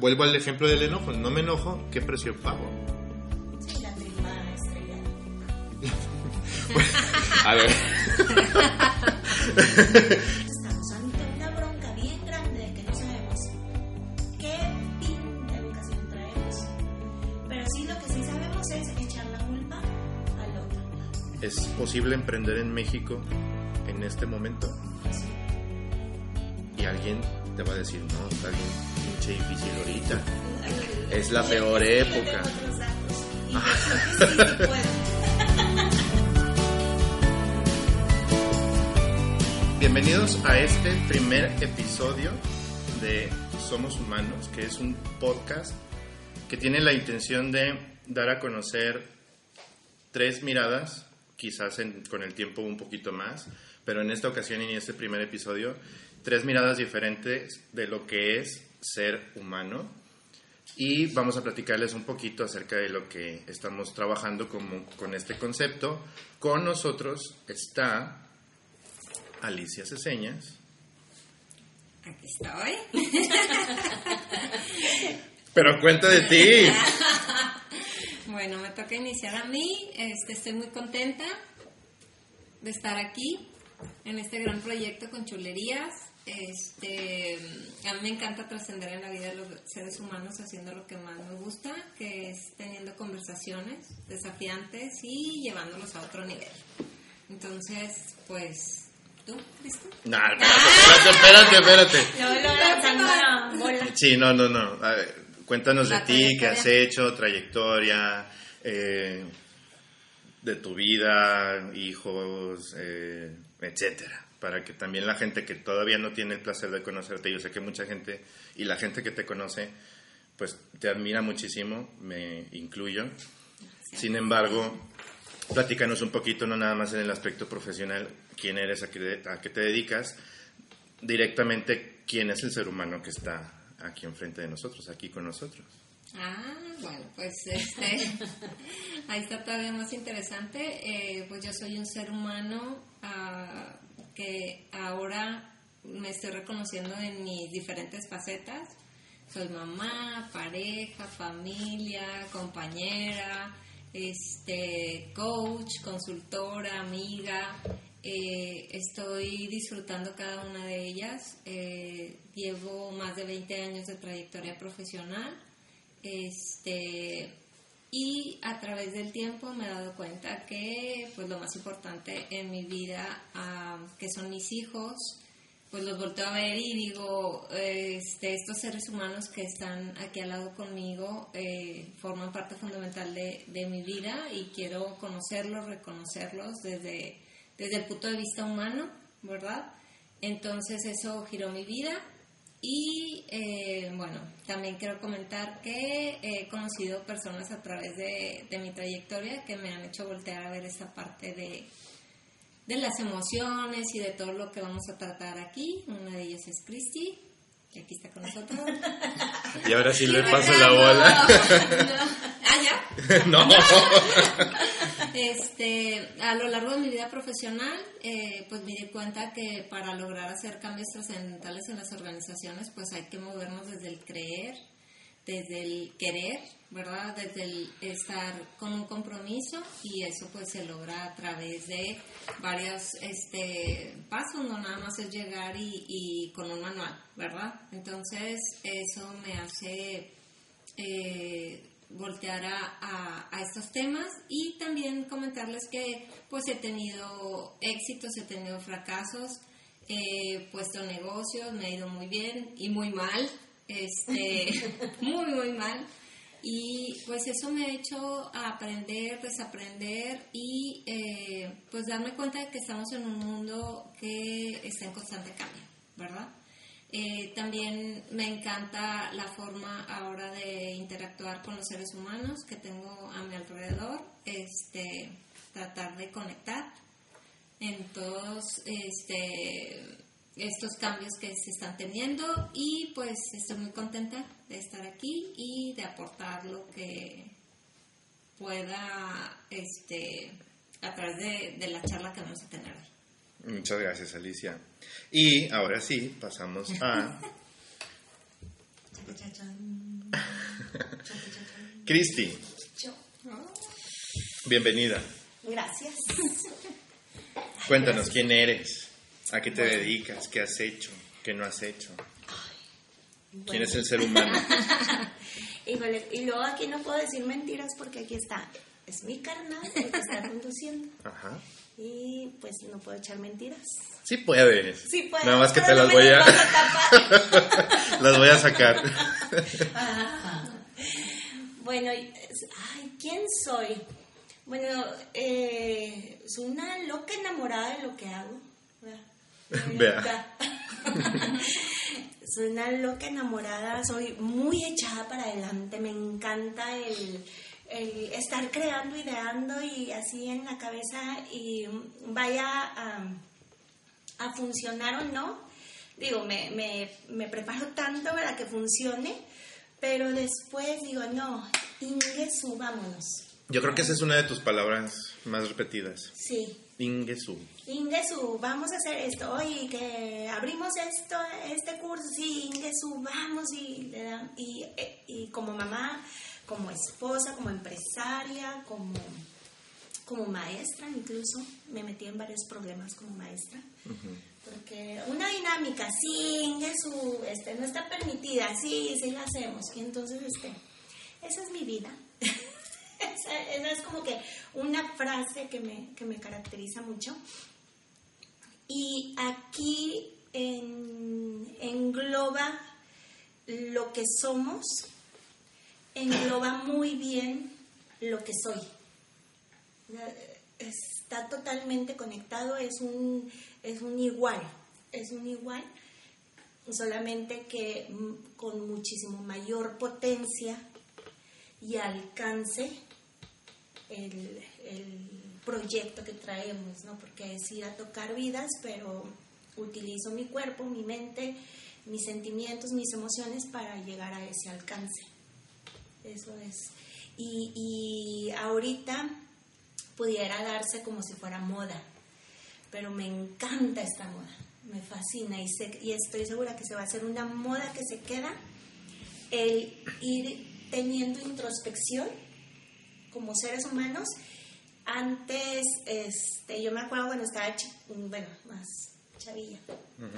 Vuelvo al ejemplo del enojo. No me enojo, ¿qué precio pago? Sí, la tripa estrellada. A ver. Estamos ante una bronca bien grande de que no sabemos qué pinta educación traemos. Pero sí lo que sí sabemos es echar la culpa al otro. ¿Es posible emprender en México en este momento? Sí. Y alguien te va a decir, no, está bien pinche difícil ahorita. Es la peor época. Bienvenidos a este primer episodio de Somos Humanos, que es un podcast que tiene la intención de dar a conocer tres miradas, quizás en- con el tiempo un poquito más, pero en esta ocasión y en este primer episodio, tres miradas diferentes de lo que es ser humano. Y vamos a platicarles un poquito acerca de lo que estamos trabajando como, con este concepto. Con nosotros está Alicia Ceseñas. Aquí estoy. Pero cuenta de ti. Bueno, me toca iniciar a mí. Este, estoy muy contenta de estar aquí en este gran proyecto con chulerías. Este, a mí me encanta trascender en la vida de los seres humanos haciendo lo que más me gusta, que es teniendo conversaciones desafiantes y llevándolos a otro nivel. Entonces, pues, ¿tú, Cristo? No, espérate, espérate, espérate. Bola. Sí, no, no, no. A ver, cuéntanos de ti, qué has hecho, trayectoria, eh, de tu vida, hijos, eh, etcétera. Para que también la gente que todavía no tiene el placer de conocerte, yo sé que mucha gente y la gente que te conoce, pues te admira muchísimo, me incluyo. Sin embargo, platícanos un poquito, no nada más en el aspecto profesional, quién eres, a qué, a qué te dedicas, directamente quién es el ser humano que está aquí enfrente de nosotros, aquí con nosotros. Ah, bueno, pues este, ahí está todavía más interesante. Eh, pues yo soy un ser humano ah, que ahora me estoy reconociendo en mis diferentes facetas. Soy mamá, pareja, familia, compañera, este, coach, consultora, amiga. Eh, estoy disfrutando cada una de ellas. Eh, llevo más de 20 años de trayectoria profesional. Este, y a través del tiempo me he dado cuenta que pues lo más importante en mi vida, ah, que son mis hijos, pues los volteo a ver y digo, este, estos seres humanos que están aquí al lado conmigo eh, forman parte fundamental de, de mi vida y quiero conocerlos, reconocerlos desde, desde el punto de vista humano, ¿verdad? Entonces eso giró mi vida y eh, bueno, también quiero comentar que he conocido personas a través de, de mi trayectoria que me han hecho voltear a ver esa parte de, de las emociones y de todo lo que vamos a tratar aquí. Una de ellas es Cristi, que aquí está con nosotros. Y ahora sí le paso la bola. Ah, ya. no. Este, a lo largo de mi vida profesional, eh, pues me di cuenta que para lograr hacer cambios trascendentales en las organizaciones, pues hay que movernos desde el creer, desde el querer, ¿verdad? Desde el estar con un compromiso y eso pues se logra a través de varios este, pasos, no nada más es llegar y, y con un manual, ¿verdad? Entonces eso me hace eh, voltear a, a- a estos temas y también comentarles que pues he tenido éxitos, he tenido fracasos, he puesto negocios, me ha ido muy bien y muy mal, este, muy muy mal y pues eso me ha hecho aprender, desaprender y eh, pues darme cuenta de que estamos en un mundo que está en constante cambio, ¿verdad? Eh, también me encanta la forma ahora de interactuar con los seres humanos que tengo a mi alrededor, este, tratar de conectar en todos este, estos cambios que se están teniendo y pues estoy muy contenta de estar aquí y de aportar lo que pueda este, a través de, de la charla que vamos a tener hoy. Muchas gracias, Alicia. Y ahora sí, pasamos a. Cristi, bienvenida. Gracias. Cuéntanos quién eres, a qué te dedicas, qué has hecho, qué no has hecho. ¿Quién es el ser humano? Híjole, y luego aquí no puedo decir mentiras porque aquí está. Es mi carnal el que está conduciendo. Ajá. Y pues no puedo echar mentiras. Sí puedes. Sí puedo. Nada más que te las voy a las voy a sacar. Bueno, y- ay, ¿quién soy? Bueno, eh, soy una loca enamorada de lo que hago. Vea. soy una loca enamorada, soy muy echada para adelante, me encanta el, el estar creando, ideando y así en la cabeza y vaya a, a funcionar o no. Digo, me, me, me preparo tanto para que funcione, pero después digo, no, Ingesu, vámonos. Yo creo que esa es una de tus palabras más repetidas. Sí, Ingesu. Ingesu, vamos a hacer esto, oye, que abrimos esto, este curso, sí, Ingesu, vamos, y, y, y como mamá, como esposa, como empresaria, como, como maestra incluso, me metí en varios problemas como maestra, porque una dinámica, sí, Ingesu, este, no está permitida, sí, sí la hacemos, y entonces, este, esa es mi vida. esa, esa es como que una frase que me, que me caracteriza mucho. Y aquí en- engloba lo que somos, engloba muy bien lo que soy. Está totalmente conectado, es un, es un igual, es un igual, solamente que mm, con muchísimo mayor potencia y alcance el, el proyecto que traemos, ¿no? Porque es ir a tocar vidas, pero utilizo mi cuerpo, mi mente, mis sentimientos, mis emociones para llegar a ese alcance. Eso es. Y, y ahorita pudiera darse como si fuera moda, pero me encanta esta moda, me fascina y, sé- y estoy segura que se va a hacer una moda que se queda el ir teniendo introspección como seres humanos. Antes, este, yo me acuerdo cuando estaba, bueno, más chavilla,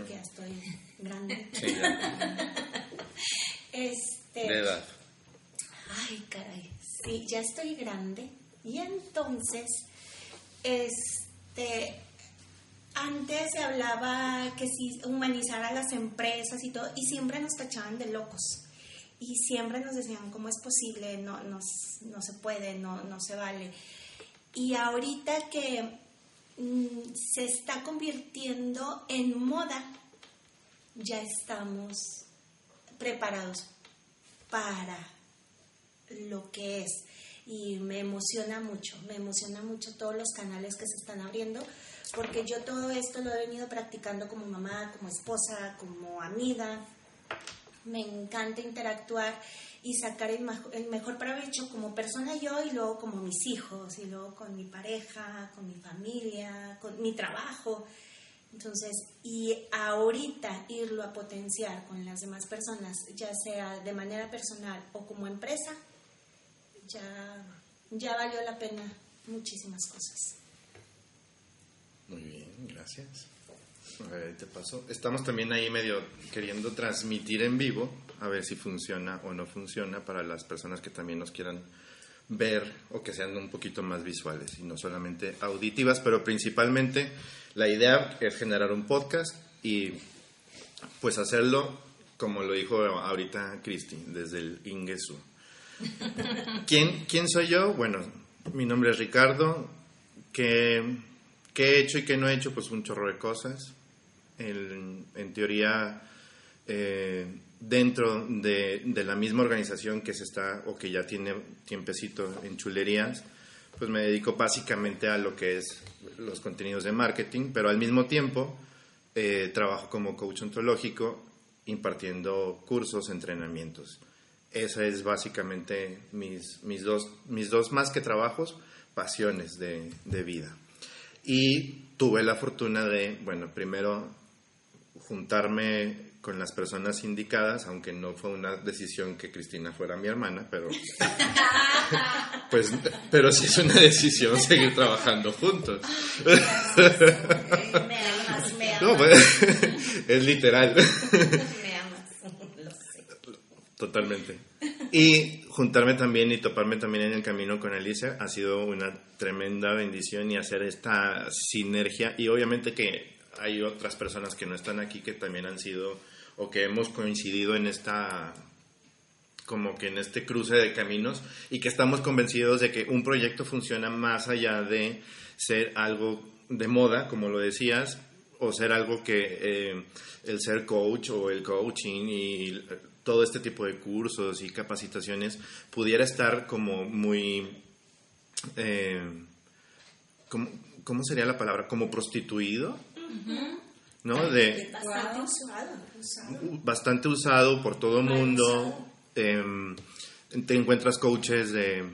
que ya estoy grande. Sí, ya. Este, De edad. Ay, caray, sí, ya estoy grande. Y entonces, este, antes se hablaba que si humanizar a las empresas y todo, y siempre nos tachaban de locos. Y siempre nos decían, ¿cómo es posible? No, no, no se puede, no, no se vale. Y ahorita que mm, se está convirtiendo en moda, ya estamos preparados para lo que es. Y me emociona mucho, me emociona mucho todos los canales que se están abriendo, porque yo todo esto lo he venido practicando como mamá, como esposa, como amiga. Me encanta interactuar y sacar el, el mejor provecho como persona yo y luego como mis hijos y luego con mi pareja, con mi familia, con mi trabajo. Entonces, y ahorita irlo a potenciar con las demás personas, ya sea de manera personal o como empresa, ya, ya valió la pena muchísimas cosas. Muy bien, gracias. A ver, te paso. Estamos también ahí medio queriendo transmitir en vivo, a ver si funciona o no funciona para las personas que también nos quieran ver o que sean un poquito más visuales y no solamente auditivas, pero principalmente la idea es generar un podcast y pues hacerlo como lo dijo ahorita Cristi, desde el Ingesu. ¿Quién, ¿Quién soy yo? Bueno, mi nombre es Ricardo. ¿Qué, qué he hecho y qué no he hecho? Pues un chorro de cosas. El- en teoría, eh, dentro de, de la misma organización que se está o que ya tiene tiempecito en chulerías, pues me dedico básicamente a lo que es los contenidos de marketing, pero al mismo tiempo eh, trabajo como coach ontológico impartiendo cursos, entrenamientos. Esa es básicamente mis, mis, dos, mis dos, más que trabajos, pasiones de, de vida. Y tuve la fortuna de, bueno, primero juntarme con las personas indicadas, aunque no fue una decisión que Cristina fuera mi hermana, pero pues pero sí es una decisión seguir trabajando juntos. No, pues, es literal. Me amas. Lo sé. Totalmente. Y juntarme también y toparme también en el camino con Alicia ha sido una tremenda bendición y hacer esta sinergia. Y obviamente que hay otras personas que no están aquí que también han sido o que hemos coincidido en esta como que en este cruce de caminos y que estamos convencidos de que un proyecto funciona más allá de ser algo de moda, como lo decías, o ser algo que eh, el ser coach o el coaching y todo este tipo de cursos y capacitaciones pudiera estar como muy... eh, como- ¿Cómo sería la palabra? Como prostituido, ¿no? De, Bastante Wow. usado. usado. bastante usado por todo el mundo. em, te encuentras coaches de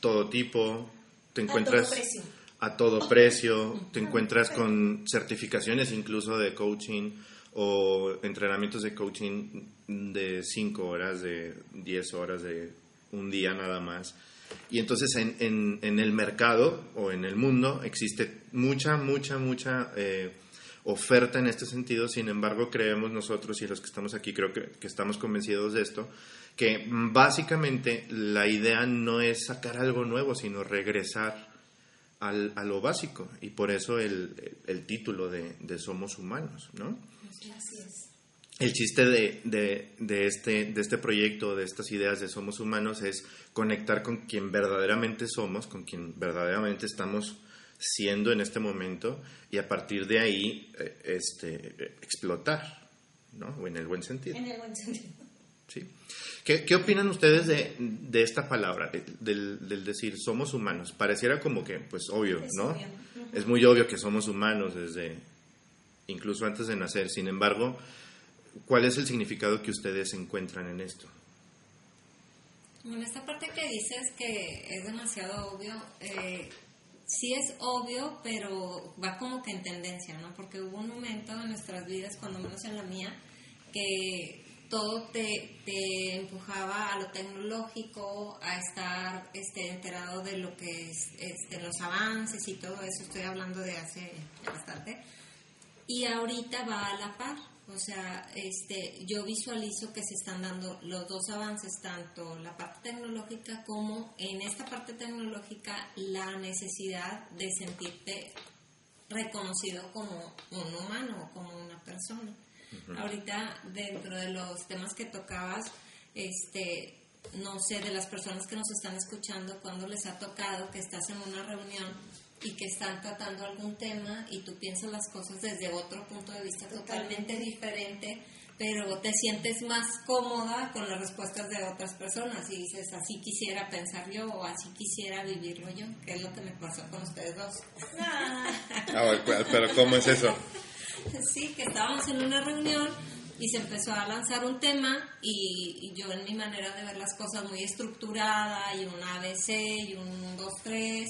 todo tipo, te encuentras todo precio. a todo precio, te encuentras con certificaciones incluso de coaching o entrenamientos de coaching de 5 horas, de 10 horas, de un día nada más. Y entonces en, en- el mercado o en el mundo existe mucha, mucha, mucha eh, oferta en este sentido. Sin embargo, creemos nosotros y los que estamos aquí, creo que, que estamos convencidos de esto, que básicamente la idea no es sacar algo nuevo, sino regresar al- a lo básico. Y por eso el, el título de, de Somos Humanos, ¿no? Así es. El chiste de, de- de este, de este proyecto, de estas ideas de Somos Humanos, es conectar con quien verdaderamente somos, con quien verdaderamente estamos siendo en este momento y a partir de ahí eh, este, explotar, ¿no? O en el buen sentido. En el buen sentido. ¿Sí? ¿Qué, qué opinan ustedes de, de esta palabra, de- del, del decir somos humanos? Pareciera como que, pues obvio, Es ¿no? obvio. Ujú. Es muy obvio que somos humanos desde, incluso antes de nacer. Sin embargo, ¿cuál es el significado que ustedes encuentran en esto? Bueno, esta parte que dices que es demasiado obvio, eh, sí es obvio, pero va como que en tendencia, ¿no? Porque hubo un momento en nuestras vidas, cuando menos en la mía, que todo te, te empujaba a lo tecnológico, a estar este, enterado de lo que es este, los avances y todo eso, estoy hablando de hace bastante y ahorita va a la par. O sea, este, yo visualizo que se están dando los dos avances, tanto la parte tecnológica como en esta parte tecnológica la necesidad de sentirte reconocido como un humano como una persona. Ahorita dentro de los temas que tocabas, este, no sé, de las personas que nos están escuchando, cuando les ha tocado que estás en una reunión y que están tratando algún tema y tú piensas las cosas desde otro punto de vista totalmente diferente, pero te sientes más cómoda con las respuestas de otras personas y dices, así quisiera pensar yo o así quisiera vivirlo yo, que es lo que me pasó con ustedes dos. Ah, pero ¿cómo es eso? Sí, que estábamos en una reunión y se empezó a lanzar un tema y, yo en mi manera de ver las cosas muy estructurada y un ABC y un 2, 3,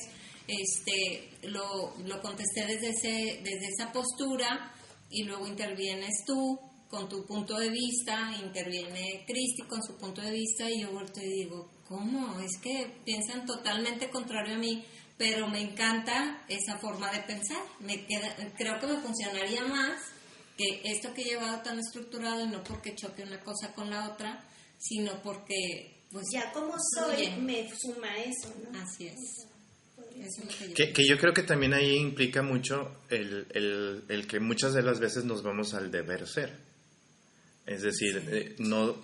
este, lo, lo contesté desde, ese, desde esa postura y luego intervienes tú con tu punto de vista, interviene Cristi con su punto de vista y yo vuelto y digo, ¿cómo? Es que piensan totalmente contrario a mí, pero me encanta esa forma de pensar. Me queda, creo que me funcionaría más que esto que he llevado tan estructurado y no porque choque una cosa con la otra, sino porque, pues, ya como soy, me suma eso, ¿no? Así es. Eso es lo que yo Que, que yo creo que también ahí implica mucho el, el- el que muchas de las veces nos vamos al deber ser. Es decir, eh, no,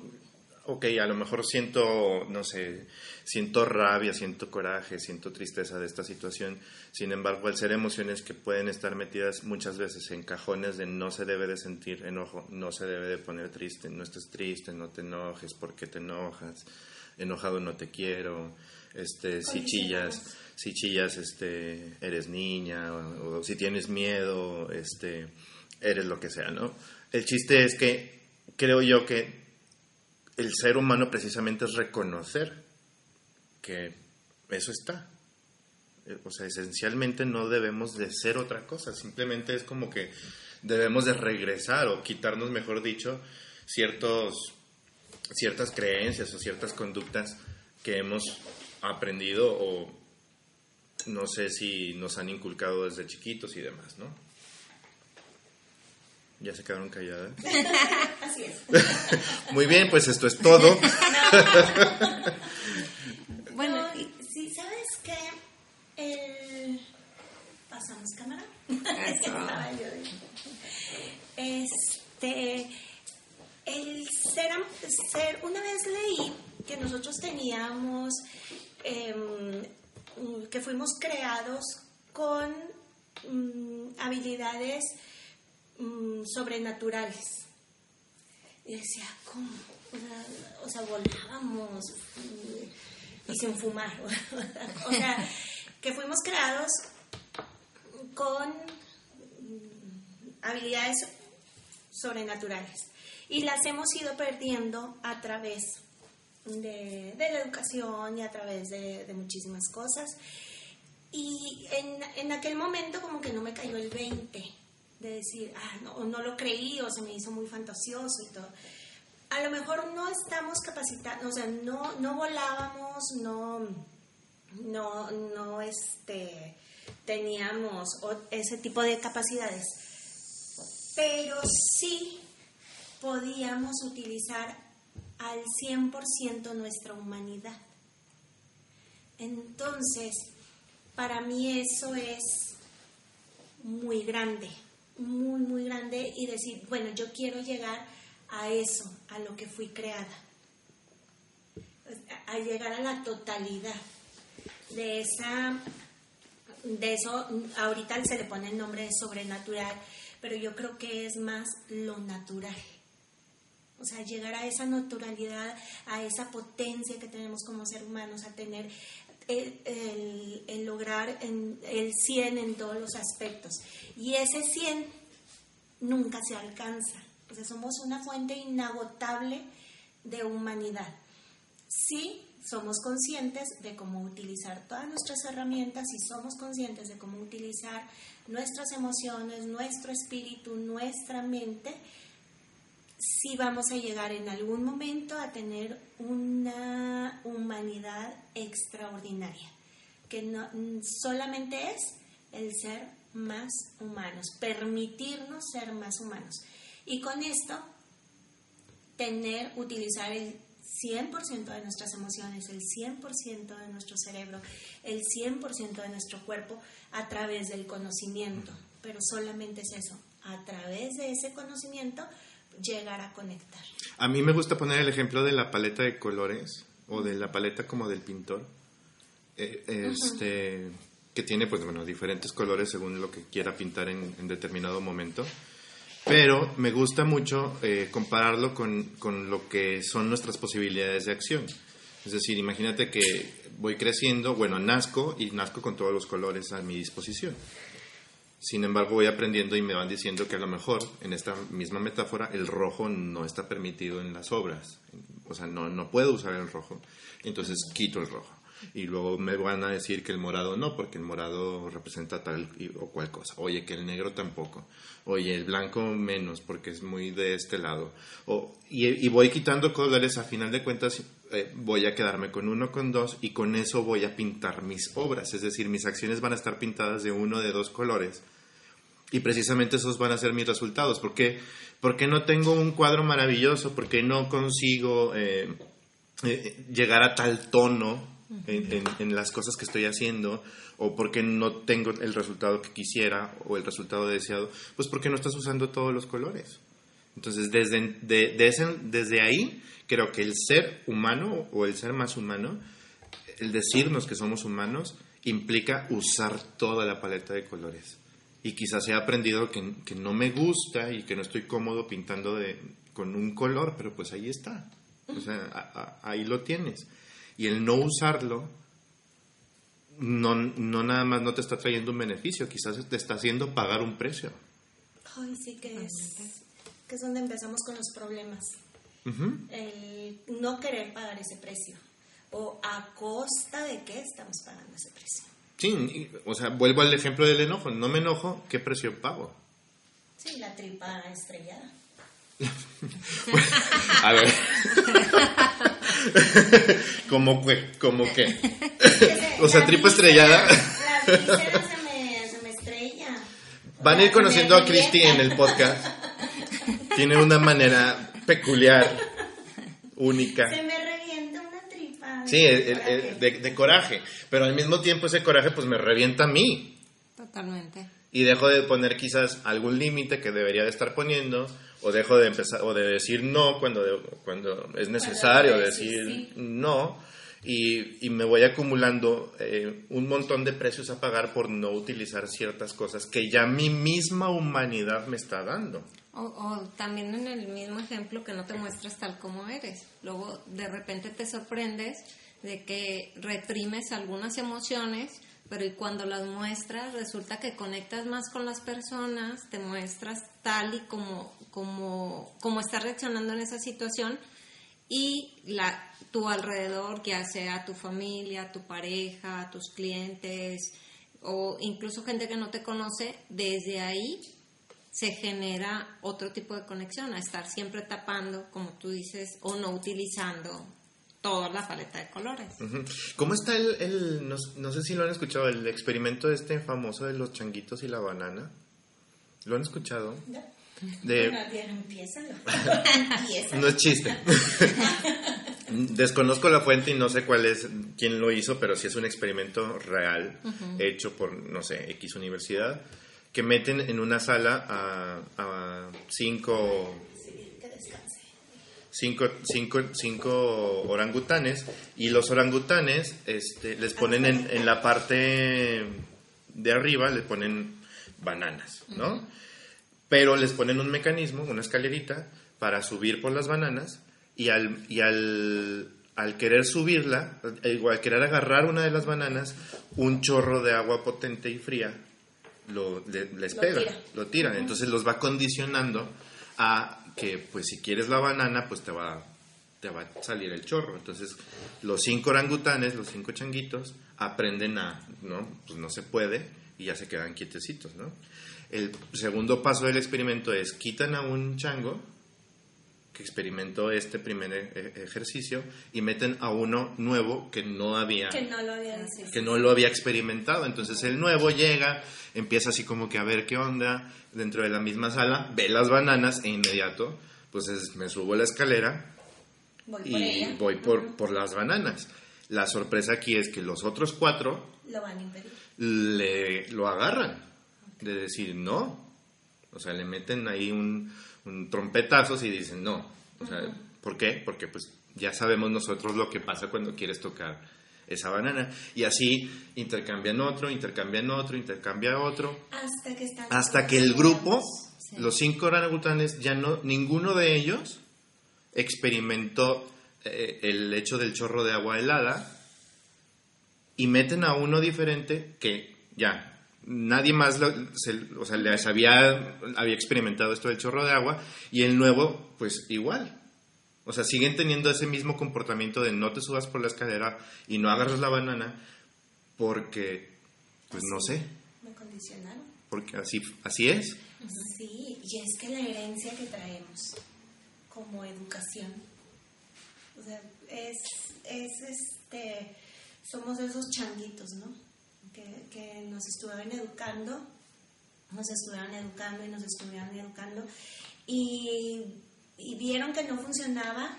ok, a lo mejor siento, no sé, siento rabia, siento coraje, siento tristeza de esta situación. Sin embargo, al ser emociones que pueden estar metidas muchas veces en cajones de no se debe de sentir enojo, no se debe de poner triste, no estés triste, no te enojes, ¿por qué te enojas? Enojado no te quiero, este, si chillas, si chillas, este, eres niña, o, o si tienes miedo, este, eres lo que sea, ¿no? El chiste es que creo yo que el ser humano precisamente es reconocer que eso está, Eh, O sea, esencialmente no debemos de ser otra cosa, simplemente es como que debemos de regresar o quitarnos, mejor dicho, ciertos, ciertas creencias o ciertas conductas que hemos aprendido o no sé si nos han inculcado desde chiquitos y demás, ¿no? Ya se quedaron calladas. Así es. Muy bien, pues esto es todo. Bueno, No, sí, ¿sabes qué? El... ¿Pasamos cámara? Eso. Estaba yo de- Este... El ser, am- ser... Una vez leí que nosotros teníamos... em, mm, que fuimos creados con mm, habilidades mm, sobrenaturales. Y decía, ¿cómo? O sea, volábamos y sin fumar. o sea, que fuimos creados con mm, habilidades sobrenaturales y las hemos ido perdiendo a través de, de la educación y a través de, de muchísimas cosas. Y en, en aquel momento como que no me cayó el 20 de decir, ah, no, no lo creí o se me hizo muy fantasioso y todo. A lo mejor no estamos capacitados, o sea, no, no volábamos, no, no, no este, teníamos ese tipo de capacidades, pero sí podíamos utilizar al 100% nuestra humanidad. Entonces, para mí eso es muy grande, muy, muy grande y decir, bueno, yo quiero llegar a eso, a lo que fui creada, a llegar a la totalidad de esa, de eso, ahorita se le pone el nombre de sobrenatural, pero yo creo que es más lo natural. O sea, llegar a esa naturalidad, a esa potencia que tenemos como ser humanos, a tener el, lograr el 100 en todos los aspectos. Y ese 100 nunca se alcanza. O sea, somos una fuente inagotable de humanidad. Sí, somos conscientes de cómo utilizar todas nuestras herramientas y somos conscientes de cómo utilizar nuestras emociones, nuestro espíritu, nuestra mente, sí vamos a llegar en algún momento a tener una humanidad extraordinaria, que no, solamente es el ser más humanos, permitirnos ser más humanos. Y con esto, tener, utilizar el 100% de nuestras emociones, el 100% de nuestro cerebro, el 100% de nuestro cuerpo a través del conocimiento. Pero solamente es eso, a través de ese conocimiento llegar a conectar. A mí me gusta poner el ejemplo de la paleta de colores o de la paleta como del pintor, eh, este, que tiene pues bueno diferentes colores según lo que quiera pintar en, en determinado momento. Pero me gusta mucho eh, compararlo con, con lo que son nuestras posibilidades de acción. Es decir, imagínate que voy creciendo, bueno, nazco y nazco con todos los colores a mi disposición. Sin embargo, voy aprendiendo y me van diciendo que a lo mejor, en esta misma metáfora, el rojo no está permitido en las obras. O sea, no, no puedo usar el rojo. Entonces quito el rojo. Y luego me van a decir que el morado no, porque el morado representa tal o cual cosa. Oye, que el negro tampoco. Oye, el blanco menos, porque es muy de este lado. O, y, y voy quitando colores, a final de cuentas eh, voy a quedarme con uno, con dos, y con eso voy a pintar mis obras. Es decir, mis acciones van a estar pintadas de uno, de dos colores. Y precisamente esos van a ser mis resultados. ¿Por qué? Porque no tengo un cuadro maravilloso, porque no consigo eh, eh, llegar a tal tono en, las cosas que estoy haciendo, o porque no tengo el resultado que quisiera o el resultado deseado, pues porque no estás usando todos los colores. Entonces, desde, desde ahí, creo que el ser humano o el ser más humano, el decirnos que somos humanos, implica usar toda la paleta de colores. Y quizás he aprendido que, que no me gusta y que no estoy cómodo pintando de, con un color, pero pues ahí está. O sea, ahí lo tienes. Y el no usarlo, no, no nada más no te está trayendo un beneficio, quizás te está haciendo pagar un precio. Ay, sí que es, que es donde empezamos con los problemas. Ujú. El no querer pagar ese precio. O a costa de qué estamos pagando ese precio. Sí, o sea, vuelvo al ejemplo del enojo. No me enojo, ¿qué precio pago? Sí, la tripa estrellada. A ver. como que, como que. O sea, tripa estrellada. La se me, se me estrella. Van a ir conociendo a Cristi en el podcast. Tiene una manera peculiar, única. Se me revienta una tripa. Sí, el- el- el- de, de coraje. Pero al mismo tiempo ese coraje pues me revienta a mí. Totalmente. Y dejo de poner quizás algún límite que debería de estar poniendo. O dejo de empezar, o de decir no cuando, de- cuando es necesario decir decir sí. no. Y, y me voy acumulando eh, un montón de precios a pagar por no utilizar ciertas cosas que ya mi misma humanidad me está dando. O, o también en el mismo ejemplo que no te muestras tal como eres. Luego de repente te sorprendes de que reprimes algunas emociones, pero y cuando las muestras resulta que conectas más con las personas, te muestras tal y como, como, como estás reaccionando en esa situación y la, tu alrededor, ya sea tu familia, tu pareja, tus clientes o incluso gente que no te conoce, desde ahí se genera otro tipo de conexión, a estar siempre tapando, como tú dices, o no utilizando toda la paleta de colores. ¿Cómo está el, el- no, no sé si lo han escuchado, el experimento este famoso de los changuitos y la banana? ¿Lo han escuchado? De, Bueno, empiézalo. Empieza. No es chiste. Desconozco la fuente y no sé cuál es, quién lo hizo, pero sí es un experimento real, hecho por, no sé, X universidad, que meten en una sala a, a cinco. Cinco, cinco, cinco orangutanes y los orangutanes este, les ponen en, en la parte de arriba, le ponen bananas, ¿no? Pero les ponen un mecanismo, una escalerita, para subir por las bananas y al, y al, al querer subirla, eh, al querer agarrar una de las bananas, un chorro de agua potente y fría lo, le- les Lo pega, tira. lo tiran. Entonces los va condicionando a que, pues si quieres la banana, pues te va, te va a salir el chorro. Entonces los cinco orangutanes, los cinco changuitos, aprenden a, ¿no? Pues no se puede y ya se quedan quietecitos, ¿no? El segundo paso del experimento es quitan a un chango que experimentó este primer e- ejercicio y meten a uno nuevo que no había Que no lo había visto. que no lo había experimentado. Entonces el nuevo llega, empieza así como que a ver qué onda dentro de la misma sala, ve las bananas e inmediato, pues es- me subo la escalera Voy y voy por, por las bananas. La sorpresa aquí es que los otros cuatro Lo van a impedir. le, lo agarran de decir no. O sea, le meten ahí un trompetazos y dicen no. O sea, ¿por qué? Porque pues ya sabemos nosotros lo que pasa cuando quieres tocar esa banana. Y así intercambian otro, intercambian otro, intercambian otro. Hasta que están. Hasta que el grupo, Sí. los cinco orangutanes, ya no, ninguno de ellos experimentó eh, el hecho del chorro de agua helada y meten a uno diferente que ya nadie más lo- se- o sea, les había, había experimentado esto del chorro de agua y el nuevo pues igual. O sea, siguen teniendo ese mismo comportamiento de no te subas por la escalera y no agarras la banana porque, pues no sé, Me condicionaron. porque así, así es. Sí, y es que la herencia que traemos como educación, o sea, es, es este, somos esos changuitos, ¿no? Que, que nos estuvieron educando, nos estuvieron educando y nos estuvieron educando, y, y vieron que no funcionaba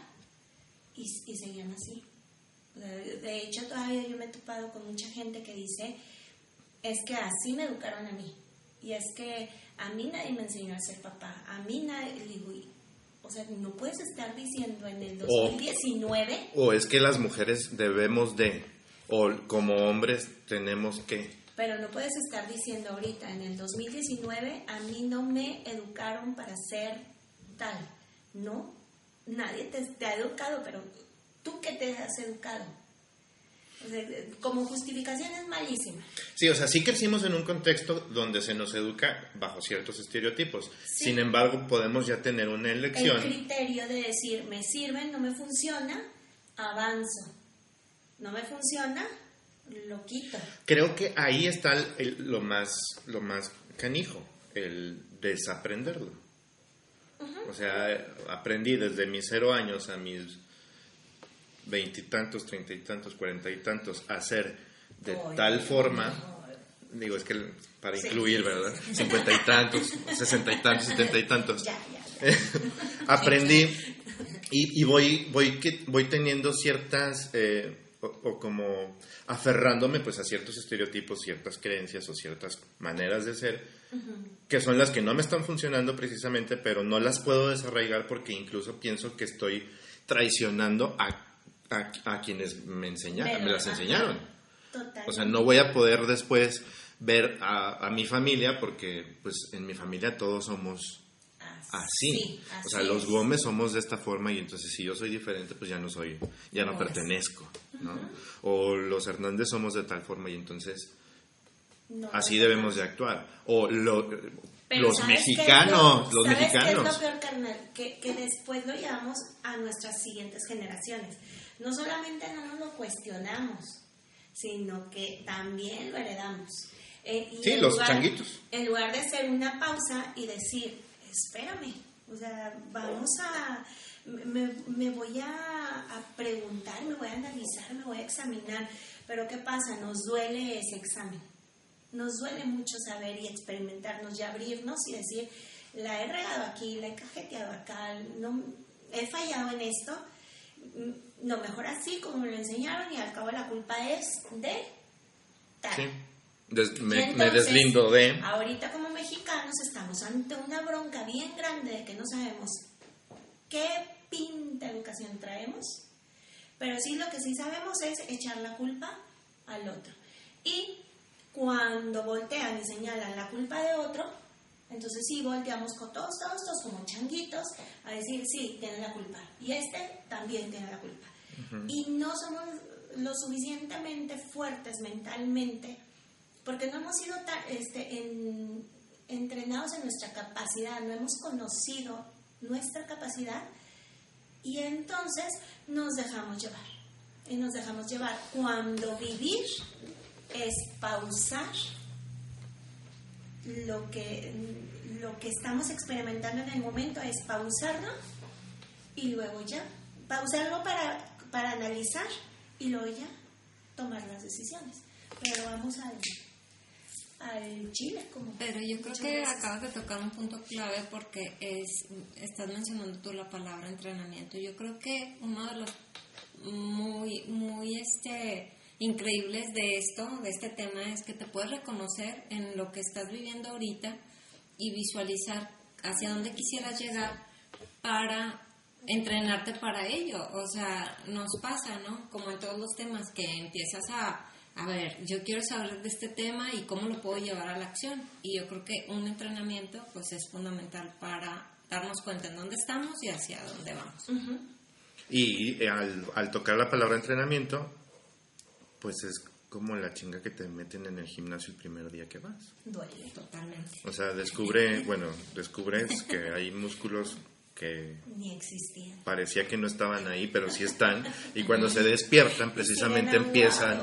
y, y seguían así. O de hecho, todavía yo me he topado con mucha gente que dice, es que así me educaron a mí. Y es que a mí nadie me enseñó a ser papá. A mí nadie, digo, o sea, no puedes estar diciendo en el O- 2019, O es que las mujeres debemos de, o como hombres tenemos que. pero no puedes estar diciendo ahorita, en el 2019, a mí no me educaron para ser tal. No, nadie te, te ha educado, pero tú que te has educado. O sea, como justificación es malísima. Sí, o sea, sí crecimos en un contexto donde se nos educa bajo ciertos estereotipos. Sí. Sin embargo, podemos ya tener una el elección. criterio de decir, me sirve, no me funciona, avanzo. No me funciona, loquito. Creo que ahí está el- el- lo, más, lo más canijo, el desaprenderlo. O sea, aprendí desde mis cero años a mis veintitantos, treinta y tantos, cuarenta y tantos a hacer de tal forma, digo, es que para Sí. incluir, ¿verdad? Cincuenta y tantos, sesenta y tantos, setenta y tantos. Ya, ya. ya. aprendí y, y voy, voy, voy teniendo ciertas, eh, o, o como aferrándome pues a ciertos estereotipos, ciertas creencias o ciertas maneras de ser, que son las que no me están funcionando precisamente, pero no las puedo desarraigar porque incluso pienso que estoy traicionando a, a, a quienes me enseñaron, me las enseñaron. Total. O sea, no voy a poder después ver a, a mi familia porque pues en mi familia todos somos así. Sí, o sea, los. Gómez somos de esta forma y entonces si yo soy diferente, pues ya no soy, ya no Gómez. pertenezco, ¿no? O los Hernández somos de tal forma y entonces No, así no, debemos no. de actuar. O lo- los ¿sabes qué es mexicanos, lo- los ¿sabes qué mexicanos. es lo peor, carnal? Que, que después lo llevamos a nuestras siguientes generaciones. No solamente no nos lo cuestionamos, sino que también lo heredamos. Eh, y Sí, los changuitos. En lugar de hacer una pausa y decir, espérame, o sea, vamos a... Me, me voy a, preguntar, me voy a analizar, me voy a examinar, pero ¿qué pasa? Nos duele ese examen nos duele mucho saber y experimentarnos y abrirnos y decir, la he regado aquí, la he cajeteado acá, no, he fallado en esto, no, mejor así como me lo enseñaron y al cabo la culpa es de tal. Sí. Des- me, me entonces, deslindo de... Ahorita como mexicanos estamos ante una bronca bien grande de que no sabemos qué pinta educación traemos, pero sí lo que sí sabemos es echar la culpa al otro. Y cuando voltean y señalan la culpa de otro, entonces sí volteamos con todos, todos, todos como changuitos a decir, sí, tiene la culpa. Y este también tiene la culpa. Y no somos lo suficientemente fuertes mentalmente porque no hemos sido este, en- entrenados en nuestra capacidad, no hemos conocido nuestra capacidad y entonces nos dejamos llevar. Y nos dejamos llevar cuando vivir es pausar lo que, lo que estamos experimentando en el momento, es pausarlo y luego ya, pausarlo para, para analizar y luego ya tomar las decisiones. Pero vamos al, al Chile como... Pero yo creo que veces. acabas de tocar un punto clave porque es estás mencionando tú la palabra entrenamiento. Yo creo que uno de los muy muy este increíbles de esto, de este tema es que te puedes reconocer en lo que estás viviendo ahorita y visualizar hacia dónde quisieras llegar para entrenarte para ello. O sea, nos pasa, ¿no? Como en todos los temas que empiezas a a ver, yo quiero saber de este tema y cómo lo puedo llevar a la acción. Y yo creo que un entrenamiento pues es fundamental para darnos cuenta en dónde estamos y hacia dónde vamos. Y eh, al, al tocar la palabra entrenamiento, pues es como la chinga que te meten en el gimnasio el primer día que vas. Duele. Totalmente. O sea, descubre, bueno, descubres que hay músculos que Ni existían. parecía que no estaban ahí, pero sí están. Y cuando se despiertan, precisamente empiezan,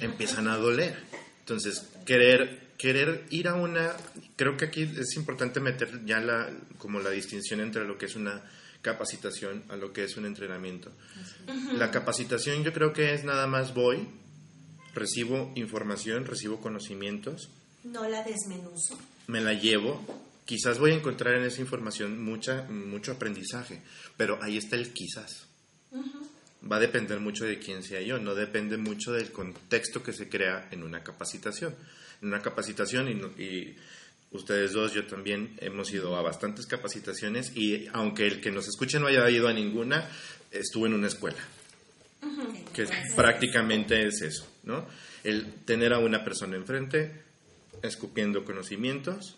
empiezan a doler. Entonces, querer, querer ir a una... Creo que aquí es importante meter ya la, como la distinción entre lo que es una capacitación a lo que es un entrenamiento. La capacitación yo creo que es nada más voy, recibo información, recibo conocimientos, No la desmenuzo. me la llevo, quizás voy a encontrar en esa información mucha, mucho aprendizaje, pero ahí está el quizás. Va a depender mucho de quién sea yo, no depende mucho del contexto que se crea en una capacitación. En una capacitación, y, ustedes dos, yo también, hemos ido a bastantes capacitaciones y aunque el que nos escuche no haya ido a ninguna, estuvo en una escuela que prácticamente es eso, ¿no? El tener a una persona enfrente, escupiendo conocimientos,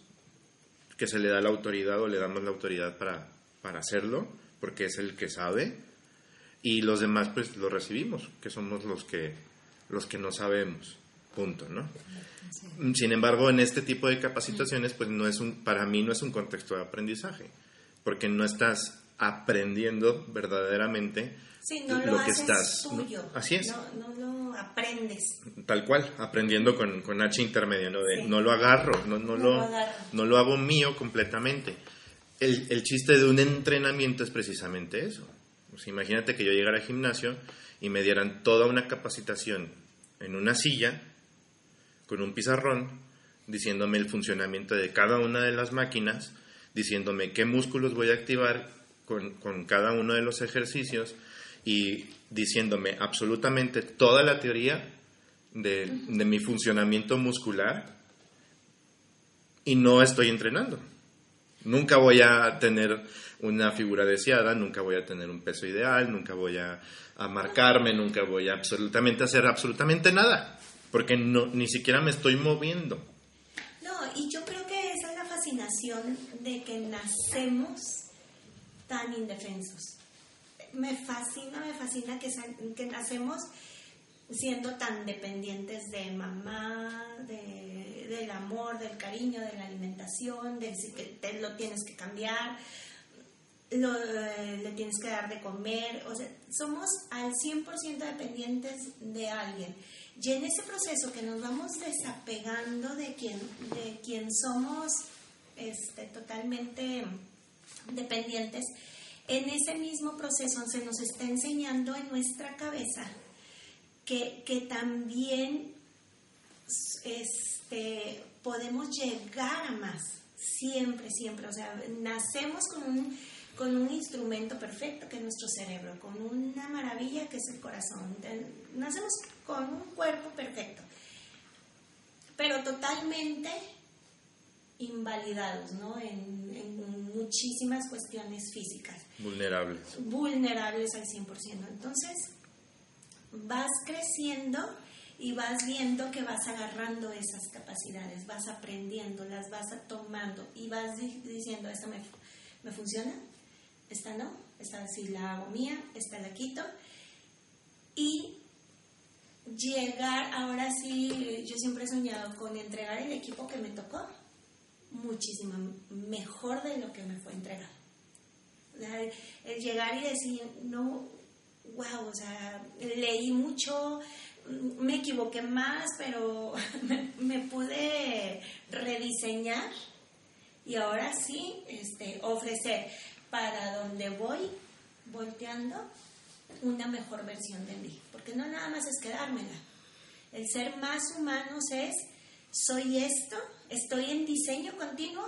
que se le da la autoridad o le damos la autoridad para, para hacerlo, porque es el que sabe, y los demás pues lo recibimos, que somos los que, los que no sabemos, punto, ¿no? Sin embargo, en este tipo de capacitaciones, pues no es un, para mí no es un contexto de aprendizaje, porque no estás aprendiendo verdaderamente Sí, no lo, lo que haces estás. ¿no? tuyo. Así es. No, no lo aprendes. Tal cual, aprendiendo con, con H intermedio, ¿no? De, Sí. no lo agarro, no, no, No lo, agarro. no lo hago mío completamente. El, el chiste de un entrenamiento es precisamente eso. Sea, imagínate que yo llegara al gimnasio y me dieran toda una capacitación en una silla, con un pizarrón, diciéndome el funcionamiento de cada una de las máquinas, diciéndome qué músculos voy a activar con, con cada uno de los ejercicios y diciéndome absolutamente toda la teoría de, de mi funcionamiento muscular y no estoy entrenando. Nunca voy a tener una figura deseada, nunca voy a tener un peso ideal, nunca voy a, a marcarme, nunca voy a absolutamente hacer absolutamente nada, porque no, ni siquiera me estoy moviendo. No, y yo creo que esa es la fascinación de que nacemos tan indefensos. Me fascina, me fascina que, nacemos siendo tan dependientes de mamá, de- del amor, del cariño, de la alimentación, de que lo tienes que cambiar, lo, eh, le tienes que dar de comer, o sea, somos al 100% dependientes de alguien. Y en ese proceso que nos vamos desapegando de quien, de quien somos este, totalmente dependientes, en ese mismo proceso se nos está enseñando en nuestra cabeza que, que también este, podemos llegar a más, siempre, siempre. O sea, nacemos con un, con un instrumento perfecto que es nuestro cerebro, con una maravilla que es el corazón. Nacemos con un cuerpo perfecto, pero totalmente invalidados, ¿no? En, en muchísimas cuestiones físicas Vulnerables. vulnerables al 100%. Entonces, vas creciendo y vas viendo que vas agarrando esas capacidades, vas aprendiendo, las vas tomando y vas di- diciendo, esta me, me funciona, esta no, esta sí la hago mía, esta la quito. Y llegar, ahora sí, yo siempre he soñado con entregar el equipo que me tocó muchísimo mejor de lo que me fue entregado. El, llegar y decir, no, wow, o sea, leí mucho, me equivoqué más, pero me, me pude rediseñar y ahora sí este, ofrecer para donde voy volteando una mejor versión de mí. Porque no nada más es quedármela. El ser más humanos es, soy esto, estoy en diseño continuo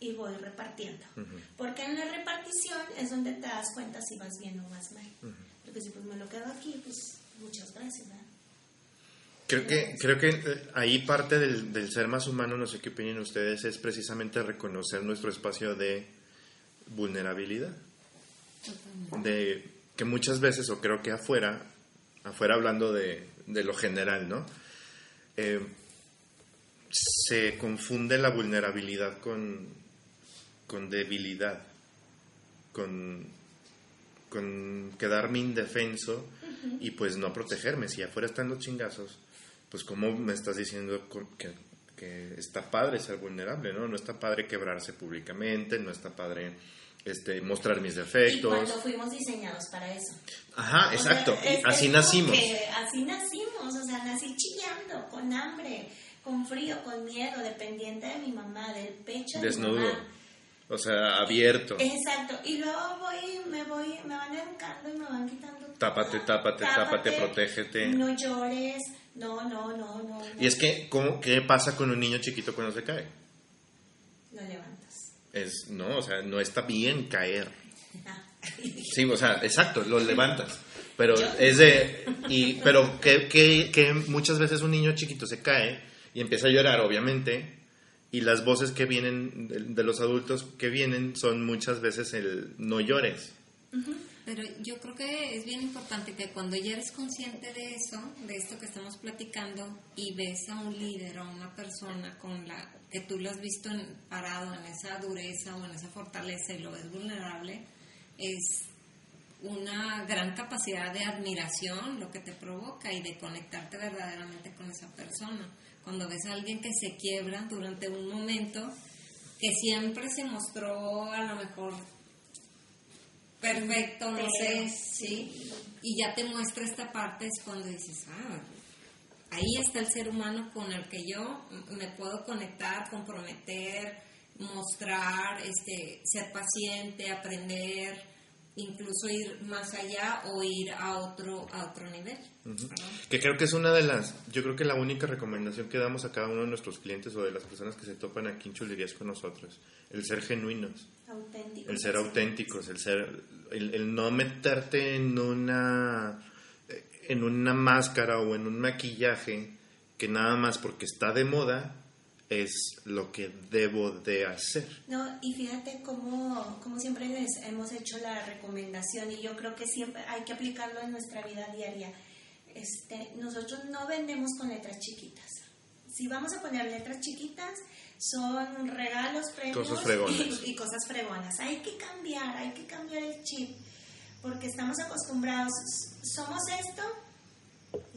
y voy repartiendo. Porque en la repartición es donde te das cuenta si vas bien o vas mal. Porque si pues me lo quedo aquí, pues muchas gracias. ¿verdad? Creo que, creo que eh, ahí parte del, del ser más humano, no sé qué opinan ustedes, es precisamente reconocer nuestro espacio de vulnerabilidad. De que muchas veces, o creo que afuera, afuera hablando de, de lo general, ¿no? Eh, se confunde la vulnerabilidad con, con debilidad, con, con quedarme indefenso y pues no protegerme. Si afuera están los chingazos, pues cómo me estás diciendo que, que está padre ser vulnerable, ¿no? No está padre quebrarse públicamente, no está padre este, mostrar mis Y defectos. cuando fuimos diseñados para eso. Ajá, O exacto. y es- así es nacimos. así nacimos, o sea, nací chillando, con hambre, con frío, con miedo, dependiente de mi mamá, del pecho de mi Desnudo. mamá. O sea, abierto. Exacto, y luego voy, me voy, me van educando y me van quitando. Tápate, tápate, tápate, protégete. No llores, no, no, no, no. no. Y es que, ¿cómo, ¿qué pasa con un niño chiquito cuando se cae? Lo levantas. Es, no, o sea, no está bien caer. Ah. Sí, o sea, exacto, lo levantas. Pero es de. Y, pero que, que, que muchas veces un niño chiquito se cae y empieza a llorar, obviamente. Y las voces que vienen de, de los adultos que vienen son muchas veces el no llores. Pero yo creo que es bien importante que cuando ya eres consciente de eso, de esto que estamos platicando, y ves a un líder o a una persona con la que tú lo has visto parado en esa dureza o en esa fortaleza y lo ves vulnerable, es una gran capacidad de admiración lo que te provoca y de conectarte verdaderamente con esa persona. Cuando ves a alguien que se quiebra durante un momento que siempre se mostró a lo mejor perfecto, no sé, sí. Y ya te muestra esta parte, es cuando dices, ah, ahí está el ser humano con el que yo me puedo conectar, comprometer, mostrar, este, ser paciente, aprender, incluso ir más allá o ir a otro, a otro nivel. Que creo que es una de las, yo creo que la única recomendación que damos a cada uno de nuestros clientes o de las personas que se topan aquí en chulerías con nosotros, el ser genuinos, Auténtico. el ser auténticos, el ser, el, el no meterte en una, en una máscara o en un maquillaje que nada más porque está de moda es lo que debo de hacer. No, y fíjate cómo, cómo siempre les hemos hecho la recomendación y yo creo que siempre hay que aplicarlo en nuestra vida diaria. Este, nosotros no vendemos con letras chiquitas. Si vamos a poner letras chiquitas, son regalos, premios Cosas. Y, y cosas fregonas. Hay que cambiar, hay que cambiar el chip, porque estamos acostumbrados, somos esto,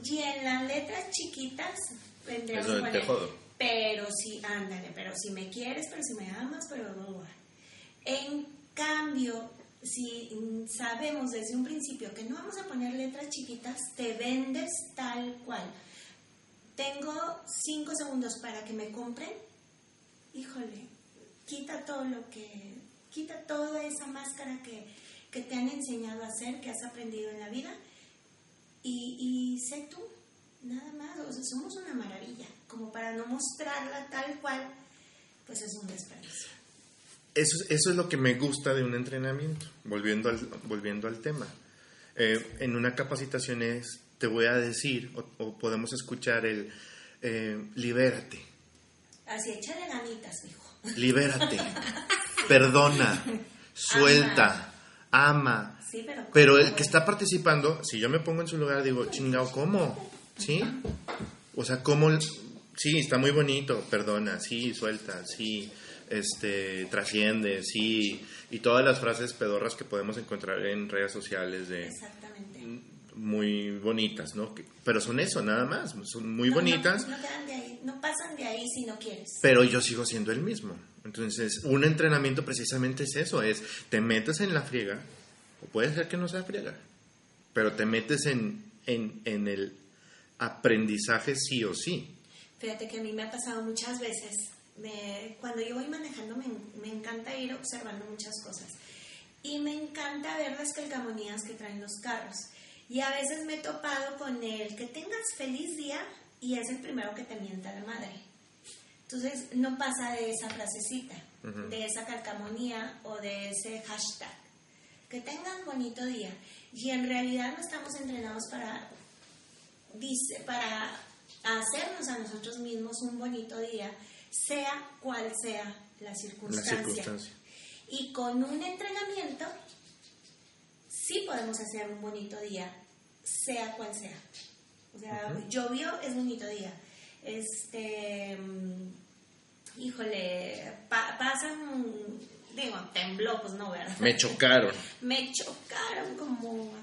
y en las letras chiquitas vendríamos Eso a te jodo. Pero si, ándale, pero si me quieres, pero si me amas, pero. En cambio, si sabemos desde un principio que no vamos a poner letras chiquitas, te vendes tal cual. Tengo cinco segundos para que me compren. Híjole, quita todo lo que, quita toda esa máscara que, que te han enseñado a hacer, que has aprendido en la vida, y, y sé tú, nada más. O sea, somos una maravilla. Como para no mostrarla tal cual, pues es un desperdicio. Eso, es- eso es lo que me gusta de un entrenamiento, volviendo al, volviendo al tema. Eh, en una capacitación es, te voy a decir, o, o podemos escuchar el, eh, libérate, Así, échale ganitas, hijo. libérate, perdona, suelta, ama. Sí, pero. Pero ¿cómo, el que está participando, si yo me pongo en su lugar, digo, chingado, ¿cómo? ¿Sí? O sea, ¿cómo? Sí, está muy bonito, perdona, sí, suelta, sí, este, trasciende, sí, y todas las frases pedorras que podemos encontrar en redes sociales de Exactamente. muy bonitas, ¿no? Pero son eso, nada más, son muy No, bonitas, No, no quedan de ahí, no pasan de ahí si no quieres. pero yo sigo siendo el mismo. Entonces, un entrenamiento precisamente es eso, es te metes en la friega, o puede ser que no sea friega, pero te metes en, en, en el aprendizaje sí o sí. Fíjate que a mí me ha pasado muchas veces. Me- cuando yo voy manejando me, me encanta ir observando muchas cosas. Y me encanta ver las calcamonías que traen los carros. Y a veces me he topado con el que tengas feliz día y es el primero que te mienta la madre. Entonces no pasa de esa frasecita, de esa calcamonía o de ese hashtag. Que tengan bonito día. Y en realidad no estamos entrenados para dice, para hacernos a nosotros mismos un bonito día, sea cual sea la La circunstancia. Y con un entrenamiento, sí podemos hacer un bonito día, sea cual sea. O sea, llovió, es bonito día. Este, híjole, pa- pasan, digo, tembló, pues no, ¿verdad? Me chocaron. me chocaron como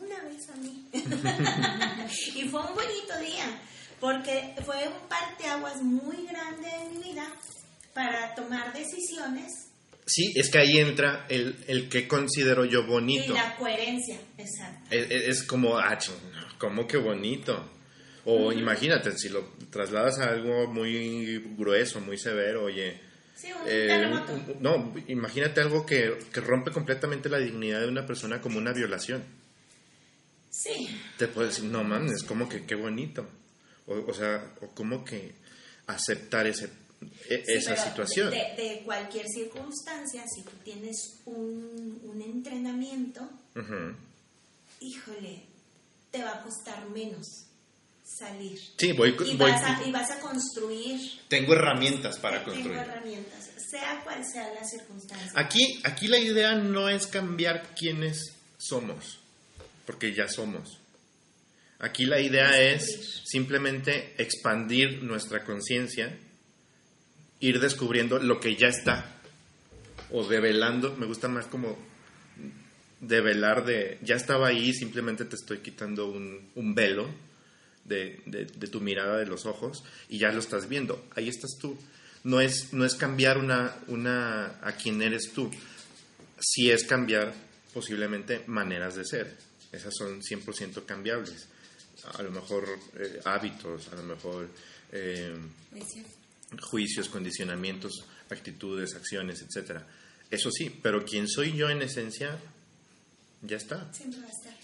una vez a mí. y fue un bonito día, porque fue un parteaguas muy grande en mi vida para tomar decisiones Sí, es que ahí entra el, el que considero yo y bonito. la coherencia. Exacto. Es, como, ah, ¿cómo que bonito? O imagínate, si lo trasladas a algo muy grueso, muy severo, oye, Sí, un eh, un- no, imagínate algo que, que rompe completamente la dignidad de una persona como una violación. Sí, Te puedes decir, no mames, como que qué bonito. O, o sea, o como que aceptar ese, e- sí, esa situación. De, de cualquier circunstancia, si tú tienes un, un entrenamiento, Ujú. híjole, te va a costar menos salir. Sí, voy, Y voy- vas, a, y vas a construir tengo herramientas para Tengo construir. herramientas, sea cual sea la circunstancia. Aquí, aquí la idea no es cambiar quiénes somos, porque ya somos. Aquí la idea es simplemente expandir nuestra conciencia, ir descubriendo lo que ya está, o develando, me gusta más como develar de, ya estaba ahí, simplemente te estoy quitando un, un velo de, de- de tu mirada de los ojos y ya lo estás viendo, ahí estás tú. No es, no es cambiar una, una, a quien eres tú, sí es cambiar posiblemente maneras de ser. Esas son 100% cambiables. A lo mejor eh, hábitos, a lo mejor eh, Juicios. juicios, condicionamientos, actitudes, acciones, etc. Eso sí, pero quien soy yo en esencia, ya está. Siempre va a estar.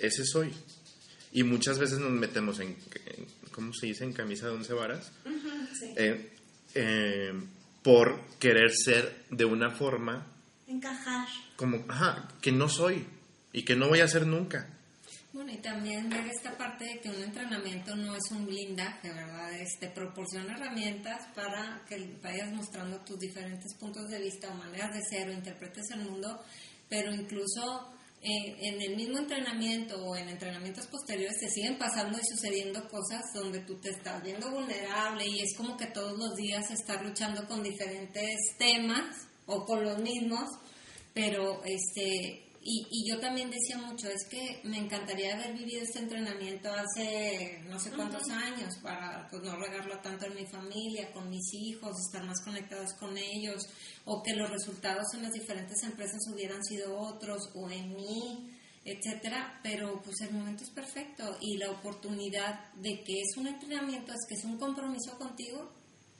Ese soy. Y muchas veces nos metemos en, en- ¿cómo se dice? En camisa de once varas. Sí. Eh, eh, por querer ser de una forma Encajar. como, ajá, que no soy y que no voy a ser nunca. Bueno, y también ver esta parte de que un entrenamiento no es un blindaje, ¿verdad? Este, proporciona herramientas para que vayas mostrando tus diferentes puntos de vista o maneras de ser o interpretes el mundo, pero incluso eh, en el mismo entrenamiento o en entrenamientos posteriores te siguen pasando y sucediendo cosas donde tú te estás viendo vulnerable y es como que todos los días estar luchando con diferentes temas o con los mismos, pero este y, y yo también decía mucho, es que me encantaría haber vivido este entrenamiento hace no sé cuántos años para pues, no regarlo tanto en mi familia, con mis hijos, estar más conectados con ellos, o que los resultados en las diferentes empresas hubieran sido otros, o en mí, etcétera, pero pues el momento es perfecto y la oportunidad de que es un entrenamiento, es que es un compromiso contigo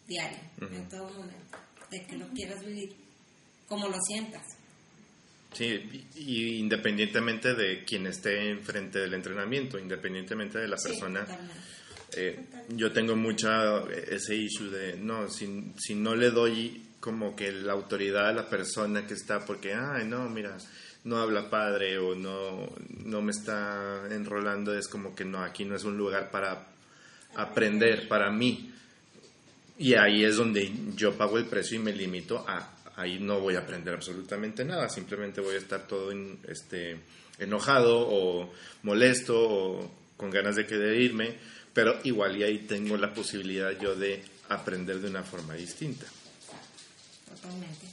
diario, en todo momento, de que lo quieras vivir como lo sientas. Sí, y, independientemente de quien esté enfrente del entrenamiento, independientemente de la persona, eh, yo tengo mucha eh, ese issue de, no, si, si no le doy como que la autoridad a la persona que está, porque, ay, no, mira, no habla padre o no, no me está enrolando, es como que no, aquí no es un lugar para aprender para mí. Y ahí es donde yo pago el precio y me limito a, ahí no voy a aprender absolutamente nada, simplemente voy a estar todo en- este, enojado o molesto o con ganas de querer irme, pero igual y ahí tengo la posibilidad yo de aprender de una forma distinta. Totalmente.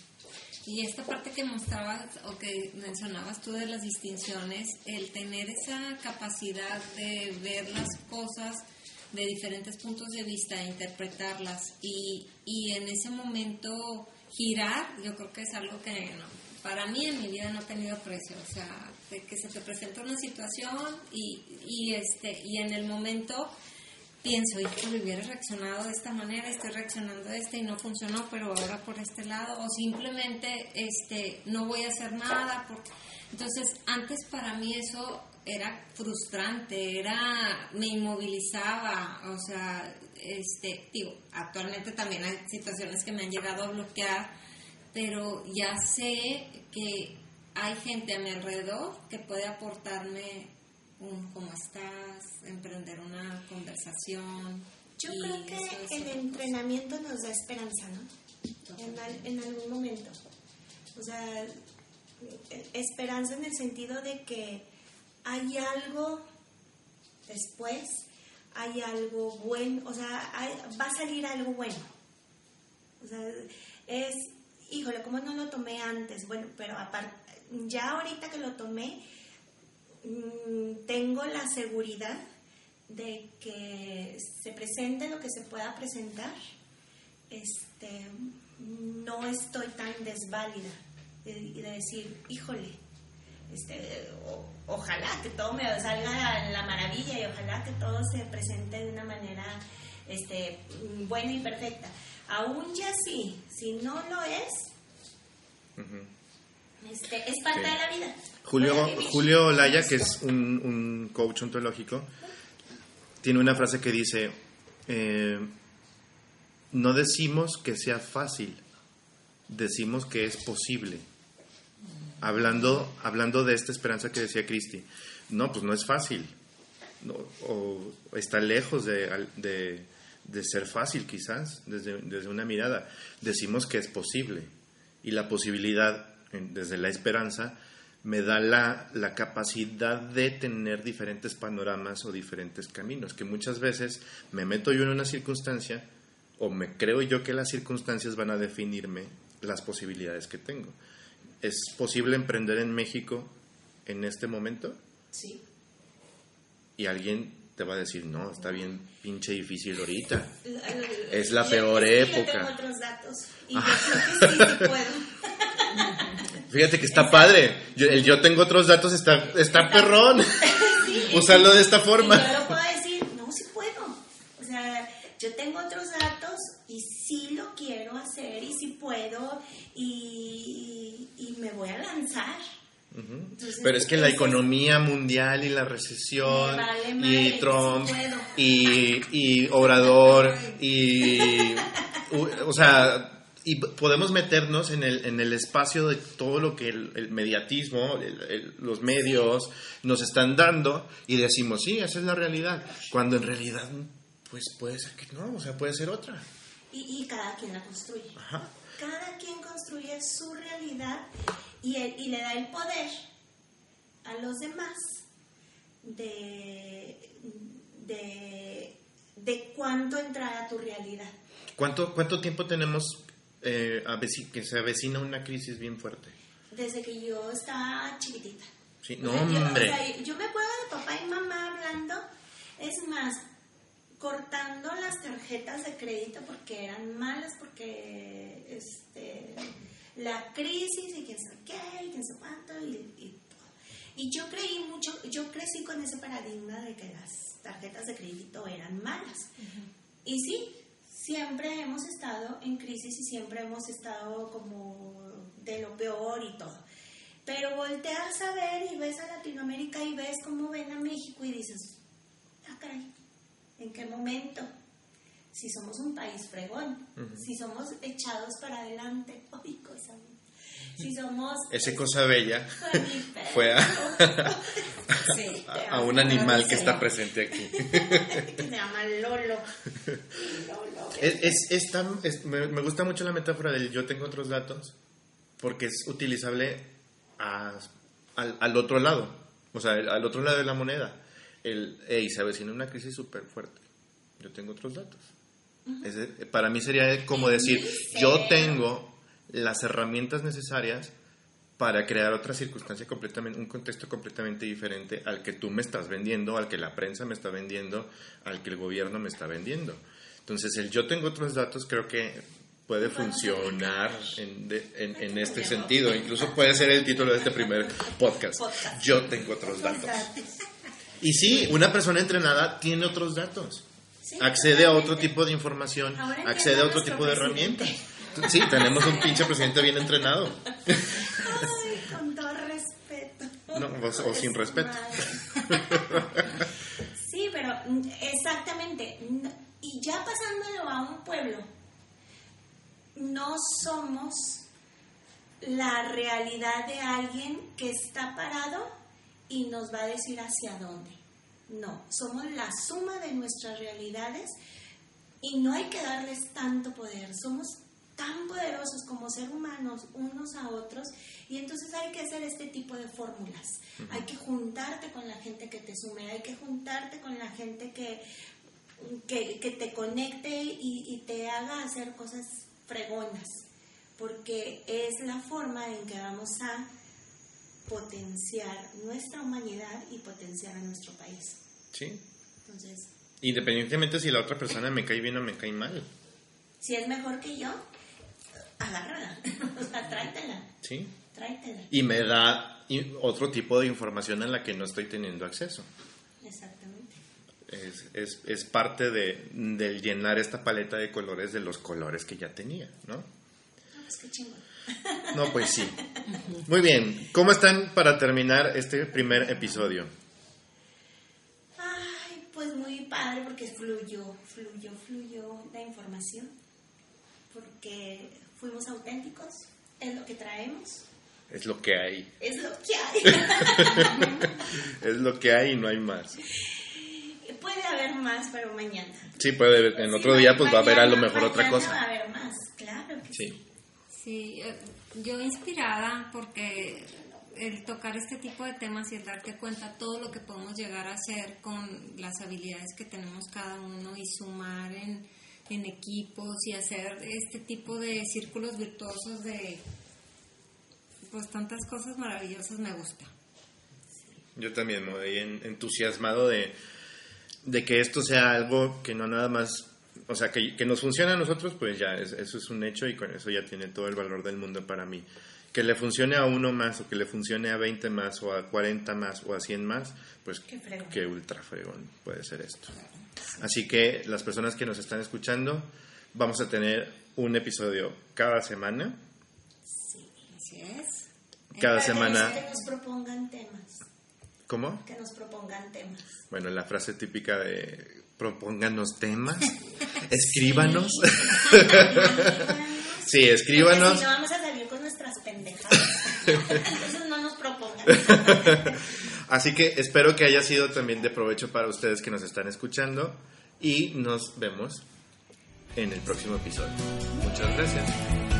Y esta parte que mostrabas o que mencionabas tú de las distinciones, el tener esa capacidad de ver las cosas de diferentes puntos de vista, interpretarlas y, y en ese momento girar, yo creo que es algo que no, para mí en mi vida no ha tenido precio. O sea, de que se te presenta una situación y, y, este, y en el momento pienso, híjole, hubiera reaccionado de esta manera, estoy reaccionando de esta y no funcionó, pero ahora por este lado, o simplemente este, no voy a hacer nada. Porque... Entonces, antes para mí eso era frustrante, era, me inmovilizaba, o sea, este, digo, actualmente también hay situaciones que me han llegado a bloquear, pero ya sé que hay gente a mi alrededor que puede aportarme un cómo estás, emprender una conversación. Yo creo que eso el entrenamiento nos da esperanza, ¿no? En, al- en algún momento. O sea, esperanza en el sentido de que hay algo después, hay algo bueno, o sea, va a salir algo bueno. O sea, es, híjole, ¿cómo no lo tomé antes? Bueno, pero aparte, ya ahorita que lo tomé, mm, tengo la seguridad de que se presente lo que se pueda presentar, este, no estoy tan desválida y de, de decir, híjole, este, o- ojalá que todo me salga a la maravilla y ojalá que todo se presente de una manera este, buena y perfecta. Aún ya sí, si no lo es, este, es parte Sí. de la vida. Julio. Julio Olaya, que es un, un coach ontológico, tiene una frase que dice, eh, no decimos que sea fácil, decimos que es posible. Hablando, hablando de esta esperanza que decía Cristi, no, pues no es fácil, o está lejos de, de- de ser fácil quizás, desde, desde una mirada. Decimos que es posible y la posibilidad, desde la esperanza, me da la, la capacidad de tener diferentes panoramas o diferentes caminos, que muchas veces me meto yo en una circunstancia o me creo yo que las circunstancias van a definirme las posibilidades que tengo. ¿Es posible emprender en México en este momento? Sí. Y alguien te va a decir, no, está bien pinche difícil ahorita. Es la peor Yo época. tengo otros datos y yo creo que sí, sí puedo. Fíjate que está padre. Yo, el yo tengo otros datos, está, está perrón. Usarlo de esta forma. Yo lo puedo decir, no, sí puedo. O sea, yo tengo otros datos y sí lo quiero hacer y sí puedo y me voy a lanzar. Entonces, Pero es que la economía mundial y la recesión vale y madre, Trump sí y, y Obrador y o sea y podemos meternos en el, en el espacio de todo lo que el, el mediatismo, el- los medios nos están dando y decimos, sí, esa es la realidad, cuando en realidad pues puede ser que no, o sea, puede ser otra. Y, y cada quien la construye. Ajá. Cada quien construye su realidad y, el- y le da el poder a los demás de, de, de cuánto entrar a tu realidad. ¿Cuánto, cuánto tiempo tenemos eh, que se avecina una crisis bien fuerte? Desde que yo estaba chiquitita. Sí, O no, sea, yo, o hombre. sea, yo me acuerdo de papá y mamá hablando, es más, cortando las tarjetas de crédito porque eran malas, porque este, la crisis y quién sabe qué, y quién sabe cuánto, y, y todo. Y yo creí mucho, yo crecí con ese paradigma de que las tarjetas de crédito eran malas. Y sí, siempre hemos estado en crisis y siempre hemos estado como de lo peor y todo. Pero volteas a ver y ves a Latinoamérica y ves cómo ven a México y dices, ah, caray, ¿en qué momento? Si somos un país fregón, si somos echados para adelante, ay, cosa si somos... Ese cosa bella Fue a, Sí. a- a un animal que está presente aquí. que se llama Lolo. Lolo. Es, es- es tan- es- me, me gusta mucho la metáfora del yo tengo otros datos porque es utilizable a- al, al otro lado, o sea, al otro lado de la moneda. El, hey, se avecina una crisis súper fuerte. Yo tengo otros datos. Es de- para mí sería como decir, yo tengo las herramientas necesarias para crear otra circunstancia completamente, un contexto completamente diferente al que tú me estás vendiendo, al que la prensa me está vendiendo, al que el gobierno me está vendiendo. Entonces, el yo tengo otros datos creo que puede funcionar en, de- en- en este sentido. Incluso puede ser el título de este primer podcast. Yo tengo otros datos. Y sí, una persona entrenada tiene otros datos. Sí, accede a otro tipo de información, Ahora accede a otro tipo de presidente. herramientas. Sí, tenemos un pinche presidente bien entrenado. Ay, con todo respeto. No, o- o sin Es respeto. Sí, pero mm, exactamente. Y ya pasándolo a un pueblo, no somos la realidad de alguien que está parado y nos va a decir hacia dónde. No, somos la suma de nuestras realidades y no hay que darles tanto poder. Somos tan poderosos como ser humanos unos a otros y entonces hay que hacer este tipo de fórmulas. Hay que juntarte con la gente que te sume, hay que juntarte con la gente que, que, que te conecte y, y te haga hacer cosas fregonas, porque es la forma en que vamos a potenciar nuestra humanidad y potenciar a nuestro país. Sí. Entonces, Independientemente si la otra persona me cae bien o me cae mal. si es mejor que yo, agárrala, o sea, tráetela, Sí. tráetela. Y me da otro tipo de información a la que no estoy teniendo acceso. Exactamente. Es, es, es parte de, del llenar esta paleta de colores de los colores que ya tenía, ¿no? Ah, pues qué chingón. No, pues sí. Muy bien. ¿Cómo están para terminar este primer episodio? Ay, pues muy padre porque fluyó, fluyó, fluyó la información. Porque fuimos auténticos, es lo que traemos, Es lo que hay. es lo que hay. Es lo que hay y no hay más. Puede haber más, pero mañana. Sí, puede haber. En Sí, otro día pues va a haber a lo mejor otra cosa. va a haber más, claro que sí. Sí. Sí, eh, yo inspirada porque el tocar este tipo de temas y el darte cuenta todo lo que podemos llegar a hacer con las habilidades que tenemos cada uno y sumar en, en equipos y hacer este tipo de círculos virtuosos de pues tantas cosas maravillosas me gusta. Yo también me voy en- entusiasmado de, de que esto sea algo que no nada más, o sea, que, que nos funcione a nosotros, pues ya, es- eso es un hecho y con eso ya tiene todo el valor del mundo para mí. que le funcione a uno más o que le funcione a 20 más o a 40 más o a 100 más, pues Qué fregón. qué ultra fregón puede ser esto. Así que las personas que nos están escuchando, vamos a tener un episodio cada semana. Así es. Cada que semana, Que nos propongan temas. ¿cómo? Que nos propongan temas. Bueno, la frase típica de propónganos temas, escríbanos. Sí, escríbanos. Si no, vamos a salir con nuestras pendejadas. Entonces no nos propongan. Así que espero que haya sido también de provecho para ustedes que nos están escuchando y nos vemos en el próximo episodio. Muchas gracias.